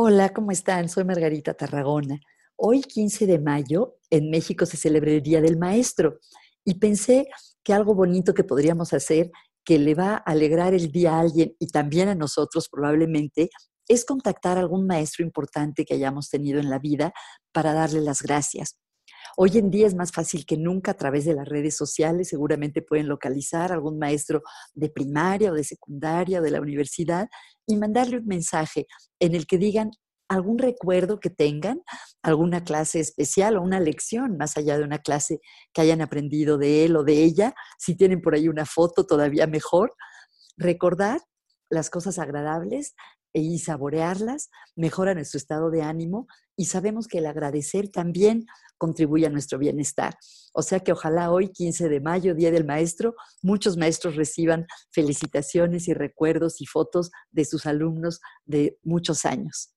Hola, ¿cómo están? Soy Margarita Tarragona. Hoy, 15 de mayo, en México se celebra el Día del Maestro y pensé que algo bonito que podríamos hacer que le va a alegrar el día a alguien y también a nosotros probablemente es contactar a algún maestro importante que hayamos tenido en la vida para darle las gracias. Hoy en día es más fácil que nunca a través de las redes sociales, seguramente pueden localizar a algún maestro de primaria o de secundaria o de la universidad y mandarle un mensaje en el que digan algún recuerdo que tengan, alguna clase especial o una lección más allá de una clase que hayan aprendido de él o de ella, si tienen por ahí una foto todavía mejor, recordar las cosas agradables y saborearlas mejora nuestro estado de ánimo y sabemos que el agradecer también contribuye a nuestro bienestar. O sea que ojalá hoy, 15 de mayo, Día del Maestro, muchos maestros reciban felicitaciones y recuerdos y fotos de sus alumnos de muchos años.